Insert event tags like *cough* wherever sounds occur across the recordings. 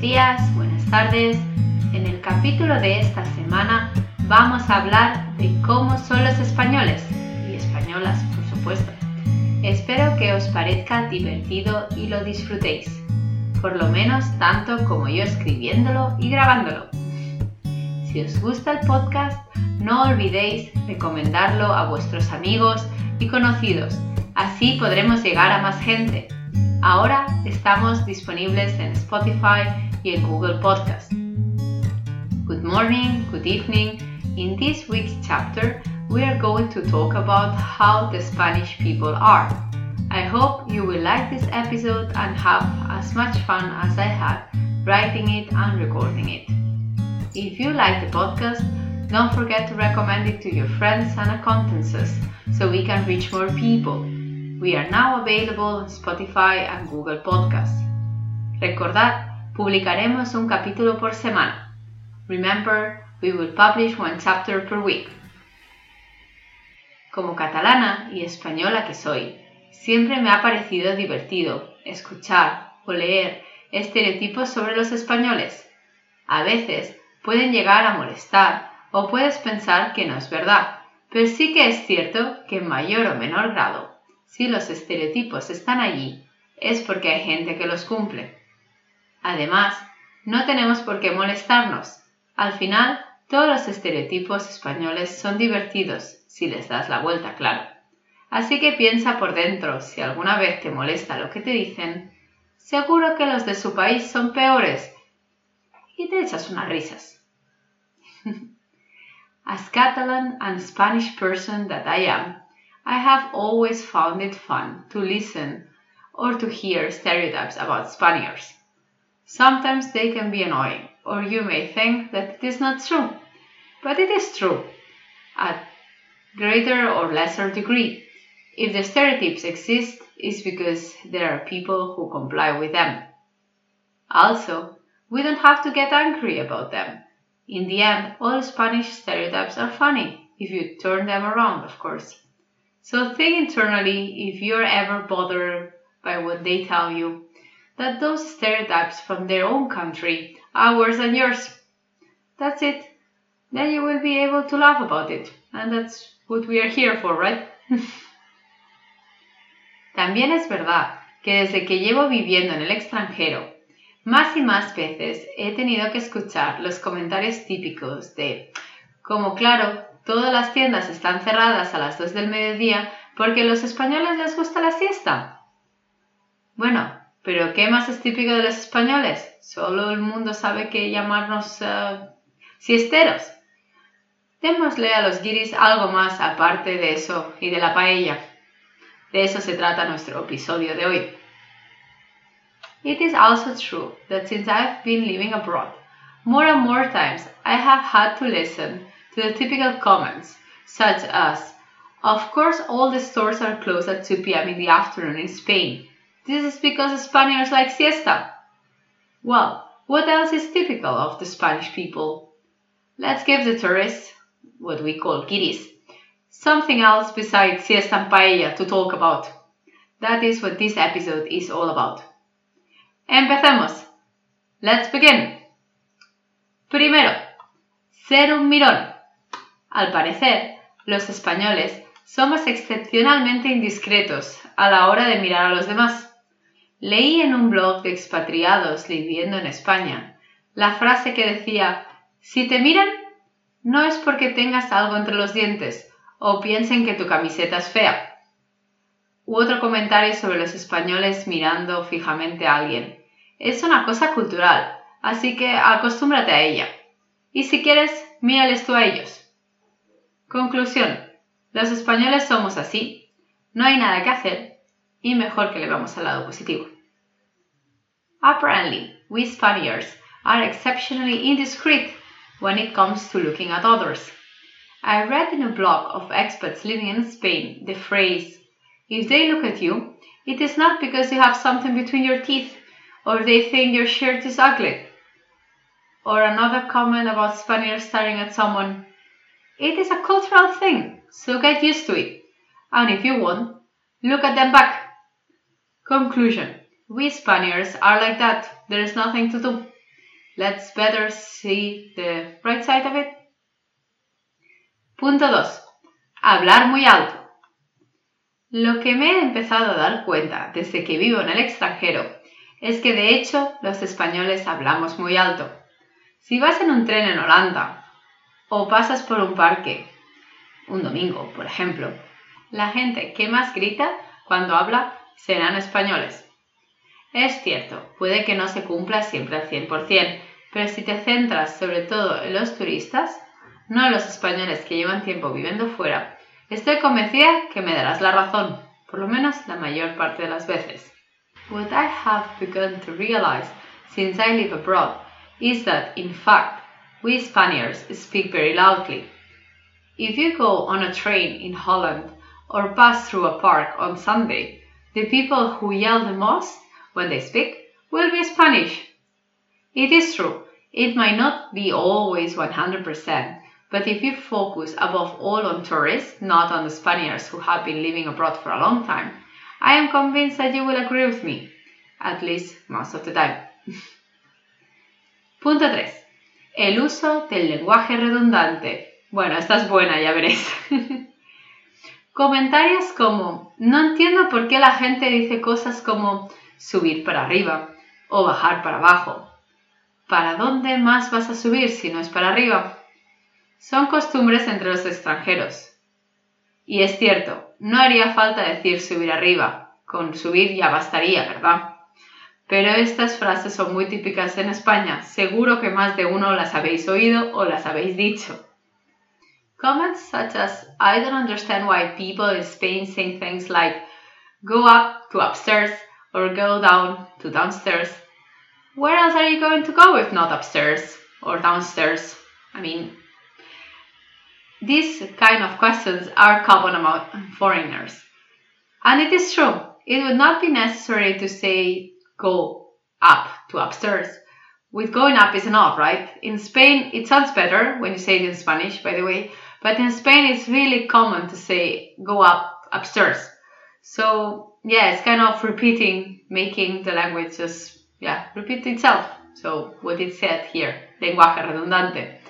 días, buenas tardes. En el capítulo de esta semana vamos a hablar de cómo son los españoles y españolas, por supuesto. Espero que os parezca divertido y lo disfrutéis, por lo menos tanto como yo escribiéndolo y grabándolo. Si os gusta el podcast, no olvidéis recomendarlo a vuestros amigos y conocidos, así podremos llegar a más gente. Ahora estamos disponibles en Spotify en Google Podcast. Good morning, good evening. In this week's chapter, we are going to talk about how the Spanish people are. I hope you will like this episode and have as much fun as I had writing it and recording it. If you like the podcast, don't forget to recommend it to your friends and acquaintances so we can reach more people. We are now available on Spotify and Google Podcasts. Recordad, publicaremos un capítulo por semana. Remember, we will publish one chapter per week. Como catalana y española que soy, siempre me ha parecido divertido escuchar o leer estereotipos sobre los españoles. A veces pueden llegar a molestar o puedes pensar que no es verdad, pero sí que es cierto que en mayor o menor grado si los estereotipos están allí, es porque hay gente que los cumple. Además, no tenemos por qué molestarnos. Al final, todos los estereotipos españoles son divertidos, si les das la vuelta, claro. Así que piensa por dentro, si alguna vez te molesta lo que te dicen, seguro que los de su país son peores. Y te echas unas risas. *laughs* As Catalan and Spanish person that I am, I have always found it fun to listen or to hear stereotypes about Spaniards. Sometimes they can be annoying, or you may think that it is not true, but it is true at greater or lesser degree. If the stereotypes exist, it's because there are people who comply with them. Also, we don't have to get angry about them. In the end, all Spanish stereotypes are funny, if you turn them around, of course. So think internally if you're ever bothered by what they tell you, that those stereotypes from their own country are worse than yours. That's it. Then you will be able to laugh about it. And that's what we are here for, right? *laughs* También es verdad que desde que llevo viviendo en el extranjero, más y más veces he tenido que escuchar los comentarios típicos de, como claro, todas las tiendas están cerradas a las 2 del mediodía porque a los españoles les gusta la siesta. Bueno, pero ¿qué más es típico de los españoles? Solo el mundo sabe que llamarnos siesteros. Démosle a los guiris algo más aparte de eso y de la paella. De eso se trata nuestro episodio de hoy. It is also true that since I've been living abroad, more and more times I have had to listen to the typical comments, such as, Of course, all the stores are closed at 2 pm in the afternoon in Spain. This is because Spaniards like siesta. Well, what else is typical of the Spanish people? Let's give the tourists, what we call guiris, something else besides siesta and paella to talk about. That is what this episode is all about. Empecemos. Let's begin. Primero, ser un mirón. Al parecer, los españoles somos excepcionalmente indiscretos a la hora de mirar a los demás. Leí en un blog de expatriados viviendo en España la frase que decía, si te miran, no es porque tengas algo entre los dientes o piensen que tu camiseta es fea. U otro comentario sobre los españoles mirando fijamente a alguien. Es una cosa cultural, así que acostúmbrate a ella. Y si quieres, mírales tú a ellos. Conclusión. Los españoles somos así, no hay nada que hacer y mejor que le vamos al lado positivo. Apparently, we Spaniards are exceptionally indiscreet when it comes to looking at others. I read in a blog of expats living in Spain the phrase, if they look at you, it is not because you have something between your teeth or they think your shirt is ugly. Or another comment about Spaniards staring at someone it is a cultural thing, so get used to it. And if you want, look at them back. Conclusion We Spaniards are like that, there is nothing to do. Let's better see the right side of it. Punto 2. Hablar muy alto. Lo que me he empezado a dar cuenta desde que vivo en el extranjero es que de hecho los españoles hablamos muy alto. Si vas en un tren en Holanda o pasas por un parque un domingo, por ejemplo, la gente que más grita cuando habla serán españoles. Es cierto, puede que no se cumpla siempre al 100%, pero si te centras sobre todo en los turistas, no en los españoles que llevan tiempo viviendo fuera, estoy convencida que me darás la razón, por lo menos la mayor parte de las veces. What I have begun to realize since I live abroad is that, in fact, we Spaniards speak very loudly. If you go on a train in Holland or pass through a park on Sunday, the people who yell the most when they speak will be Spanish. It is true, it might not be always 100%, but if you focus above all on tourists, not on the Spaniards who have been living abroad for a long time, I am convinced that you will agree with me, at least most of the time. *laughs* Punto 3. El uso del lenguaje redundante. Bueno, esta es buena, ya veréis. *laughs* Comentarios como, no entiendo por qué la gente dice cosas como subir para arriba o bajar para abajo. ¿Para dónde más vas a subir si no es para arriba? Son costumbres entre los extranjeros. Y es cierto, no haría falta decir subir arriba, con subir ya bastaría, ¿verdad? Pero estas frases son muy típicas en España, seguro que más de uno las habéis oído o las habéis dicho. Comments such as, I don't understand why people in Spain say things like, go up to upstairs, or go down to downstairs. Where else are you going to go if not upstairs or downstairs? I mean, these kind of questions are common among foreigners. And it is true, it would not be necessary to say go up to upstairs. With going up is enough, right? In Spain, it sounds better when you say it in Spanish, by the way, but in Spain, it's really common to say go up upstairs. So yeah, it's kind of repeating, making the language just, yeah, repeat itself. So what it said here, lenguaje redundante.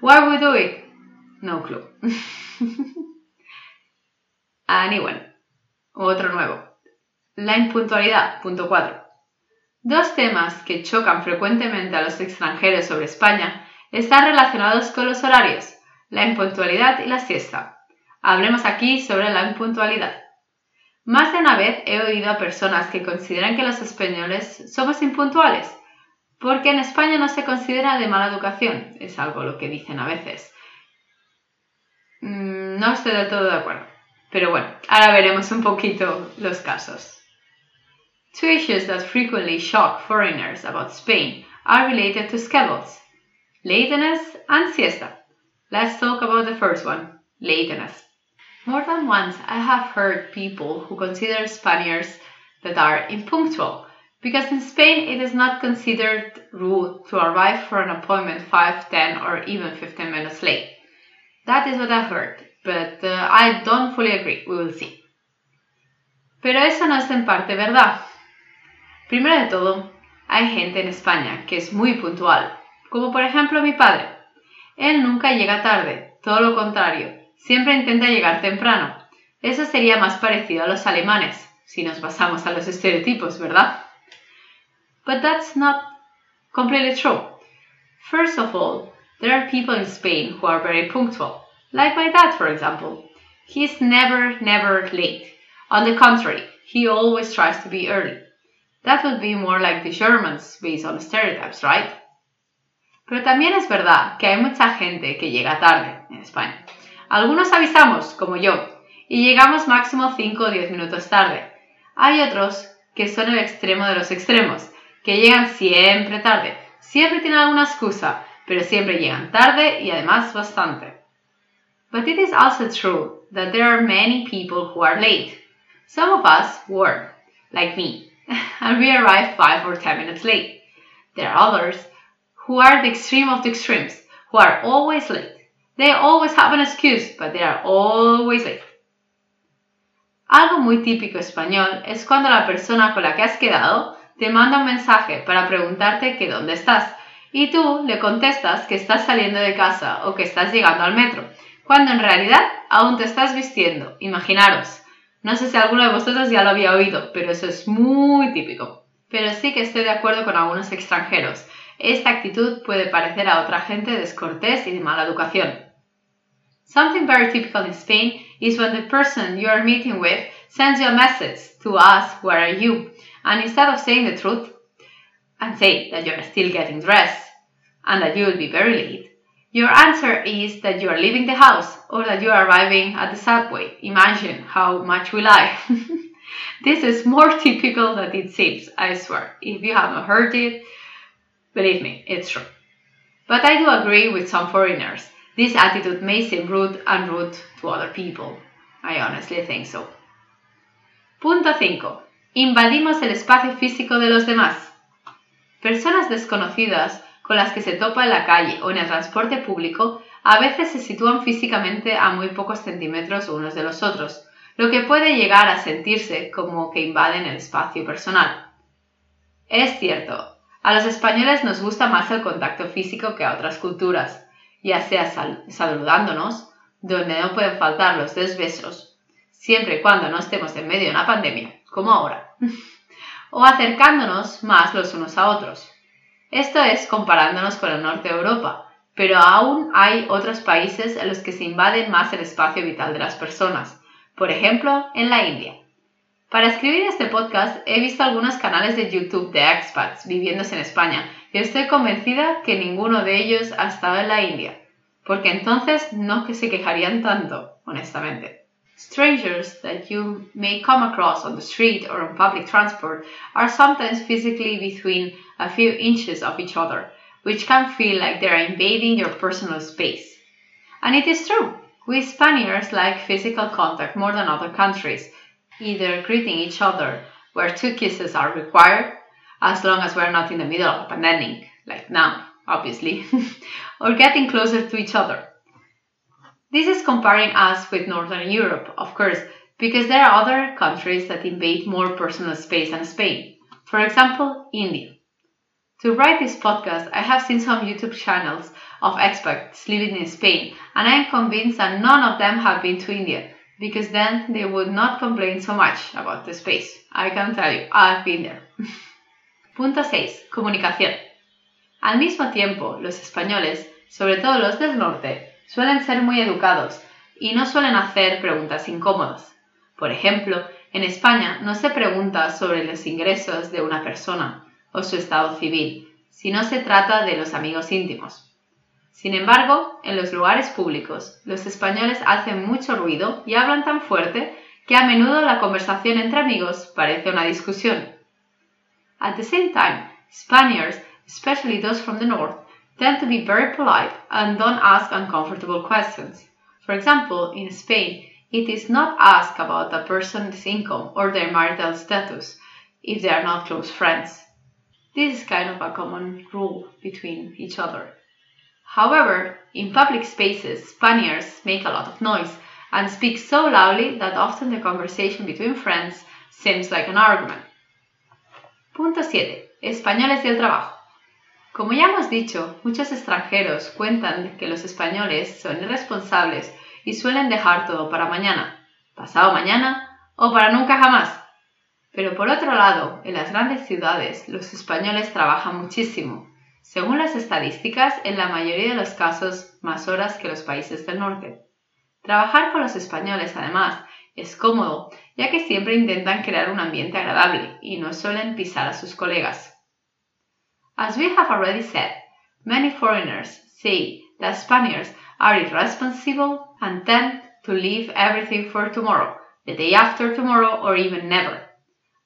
Why we do it? No clue. *laughs* anyway, otro nuevo. La impuntualidad, punto 4. Dos temas que chocan frecuentemente a los extranjeros sobre España están relacionados con los horarios, la impuntualidad y la siesta. Hablemos aquí sobre la impuntualidad. Más de una vez he oído a personas que consideran que los españoles somos impuntuales, porque en España no se considera de mala educación, es algo lo que dicen a veces. Mm, no estoy del todo de acuerdo, pero bueno, ahora veremos un poquito los casos. Two issues that frequently shock foreigners about Spain are related to schedules, lateness and siesta. Let's talk about the first one, lateness. More than once, I have heard people who consider Spaniards that are impunctual, because in Spain it is not considered rude to arrive for an appointment 5, 10, or even 15 minutes late. That is what I've heard, but uh, I don't fully agree. We will see. Pero eso no es en parte verdad. Primero de todo, hay gente en España que es muy puntual, como por ejemplo mi padre. Él nunca llega tarde, todo lo contrario, siempre intenta llegar temprano. Eso sería más parecido a los alemanes, si nos basamos a los estereotipos, ¿verdad? But that's not completely true. First of all, there are people in Spain who are very punctual, like my dad, for example. He's never, never late. On the contrary, he always tries to be early. That would be more like the Germans based on stereotypes, right? Pero también es verdad que hay mucha gente que llega tarde en España. Algunos avisamos, como yo, y llegamos máximo 5 o 10 minutos tarde. Hay otros que son el extremo de los extremos, que llegan siempre tarde. Siempre tienen alguna excusa, pero siempre llegan tarde y además bastante. But it is also true that there are many people who are late. Some of us were, like me, *laughs* and we arrived 5 or 10 minutes late. There are others who are the extreme of the extremes, who are always late. They always have an excuse, but they are always late. Algo muy típico español es cuando la persona con la que has quedado te manda un mensaje para preguntarte que dónde estás y tú le contestas que estás saliendo de casa o que estás llegando al metro, cuando en realidad aún te estás vistiendo. Imaginaros. No sé si alguno de vosotros ya lo había oído, pero eso es muy típico. Pero sí que estoy de acuerdo con algunos extranjeros. Esta actitud puede parecer a otra gente descortés y de mala educación. Something very typical in Spain is when the person you are meeting with sends you a message to ask where are you, and instead of saying the truth and say that you are still getting dressed and that you will be very late, your answer is that you are leaving the house or that you are arriving at the subway. Imagine how much we lie. *laughs* this is more typical than it seems, I swear. If you haven't heard it, believe me, it's true. But I do agree with some foreigners this attitude may seem rude and rude to other people. I honestly think so. Punto 5. Invadimos el espacio físico de los demás. Personas desconocidas con las que se topa en la calle o en el transporte público a veces se sitúan físicamente a muy pocos centímetros unos de los otros, lo que puede llegar a sentirse como que invaden el espacio personal. Es cierto, a los españoles nos gusta más el contacto físico que a otras culturas, ya sea saludándonos, donde no pueden faltar los dos besos, siempre y cuando no estemos en medio de una pandemia, como ahora, *laughs* o acercándonos más los unos a otros. Esto es comparándonos con el norte de Europa, pero aún hay otros países en los que se invade más el espacio vital de las personas, por ejemplo, en la India. Para escribir este podcast he visto algunos canales de YouTube de expats viviéndose en España y estoy convencida que ninguno de ellos ha estado en la India, porque entonces no que se quejarían tanto, honestamente. Strangers that you may come across on the street or on public transport are sometimes physically between a few inches of each other, which can feel like they are invading your personal space. And it is true. We Spaniards like physical contact more than other countries, either greeting each other where two kisses are required, as long as we're not in the middle of a pandemic, like now, obviously, *laughs* or getting closer to each other. This is comparing us with Northern Europe, of course, because there are other countries that invade more personal space than Spain. For example, India. To write this podcast, I have seen some YouTube channels of expats living in Spain, and I am convinced that none of them have been to India, because then they would not complain so much about the space. I can tell you, I've been there. *laughs* Punto 6. Comunicación. Al mismo tiempo, los españoles, sobre todo los del norte, suelen ser muy educados y no suelen hacer preguntas incómodas. Por ejemplo, en España no se pregunta sobre los ingresos de una persona o su estado civil, si no se trata de los amigos íntimos. Sin embargo, en los lugares públicos, los españoles hacen mucho ruido y hablan tan fuerte que a menudo la conversación entre amigos parece una discusión. At the same time, Spaniards, especially those from the north, tend to be very polite and don't ask uncomfortable questions. For example, in Spain, it is not asked about a person's income or their marital status if they are not close friends. This is kind of a common rule between each other. However, in public spaces, Spaniards make a lot of noise and speak so loudly that often the conversation between friends seems like an argument. Punto 7. Españoles y el trabajo. Como ya hemos dicho, muchos extranjeros cuentan que los españoles son irresponsables y suelen dejar todo para mañana, pasado mañana o para nunca jamás. Pero por otro lado, en las grandes ciudades los españoles trabajan muchísimo según las estadísticas, en la mayoría de los casos más horas que los países del norte. Trabajar con los españoles, además, es cómodo, ya que siempre intentan crear un ambiente agradable y no suelen pisar a sus colegas. As we have already said, many foreigners say that Spaniards are irresponsible and tend to leave everything for tomorrow, the day after tomorrow, or even never.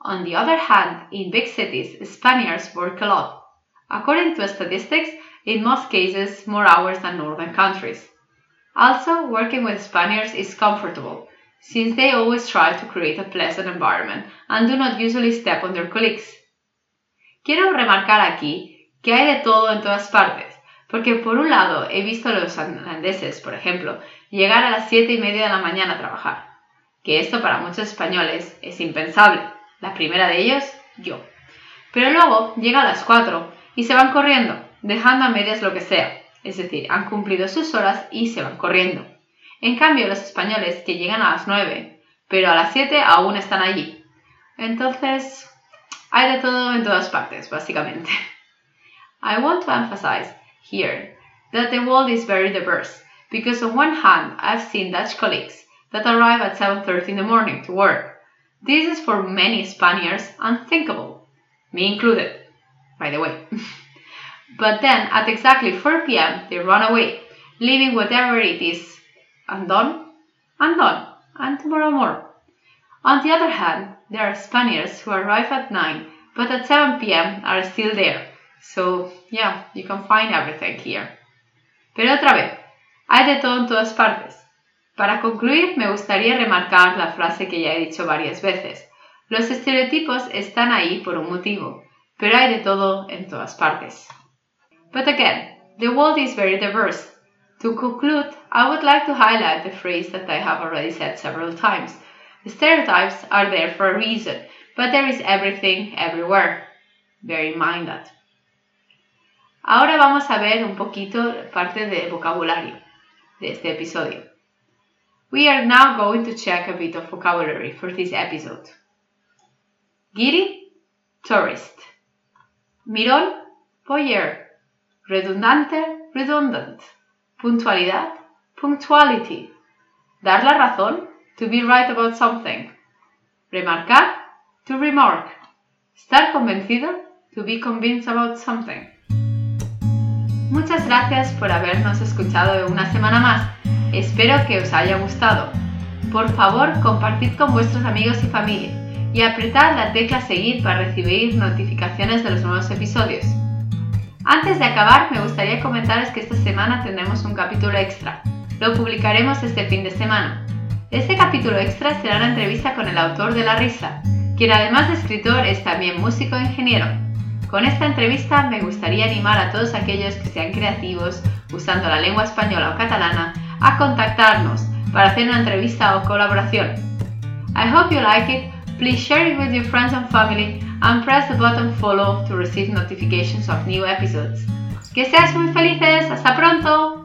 On the other hand, in big cities, Spaniards work a lot according to statistics, in most cases more hours than northern countries. Also, working with Spaniards is comfortable, since they always try to create a pleasant environment and do not usually step on their colleagues. Quiero remarcar aquí que hay de todo en todas partes, porque por un lado he visto a los holandeses, por ejemplo, llegar a las siete y media de la mañana a trabajar, que esto para muchos españoles es impensable. La primera de ellos, yo. Pero luego llega a las cuatro y se van corriendo, dejando a medias lo que sea, es decir, han cumplido sus horas y se van corriendo. En cambio, los españoles que llegan a las 9, pero a las 7 aún están allí. Entonces, hay de todo en todas partes, básicamente. *laughs* I want to emphasize here that the world is very diverse, because on one hand, I've seen Dutch colleagues that arrive at 7.30 in the morning to work. This is for many Spaniards unthinkable, me included, by the way. but then at exactly 4 p.m., they run away, leaving whatever it is undone, undone, and tomorrow more. On the other hand, there are Spaniards who arrive at 9 but at 7 p.m. are still there. So, yeah, you can find everything here. Pero otra vez, hay de todo en todas partes. Para concluir, me gustaría remarcar la frase que ya he dicho varias veces. Los estereotipos están ahí por un motivo, pero hay de todo en todas partes. But again, the world is very diverse. To conclude, I would like to highlight the phrase that I have already said several times. Stereotypes are there for a reason, but there is everything everywhere. Bear in mind that. Ahora vamos a ver un poquito parte de vocabulario de este episodio. We are now going to check a bit of vocabulary for this episode. Giri, tourist. Mirón, voyeur. Redundante, redundant. Puntualidad, punctuality. Dar la razón, to be right about something. Remarcar, to remark. Estar convencido, to be convinced about something. Muchas gracias por habernos escuchado una semana más. Espero que os haya gustado. Por favor, compartid con vuestros amigos y familia y apretad la tecla seguir para recibir notificaciones de los nuevos episodios. Antes de acabar, me gustaría comentaros que esta semana tendremos un capítulo extra. Lo publicaremos este fin de semana. Este capítulo extra será una entrevista con el autor de La Risa, quien además de escritor es también músico e ingeniero. Con esta entrevista me gustaría animar a todos aquellos que sean creativos usando la lengua española o catalana a contactarnos para hacer una entrevista o colaboración. I hope you like it. Please share it with your friends and family and press the button follow to receive notifications of new episodes. Que seas muy felices. Hasta pronto.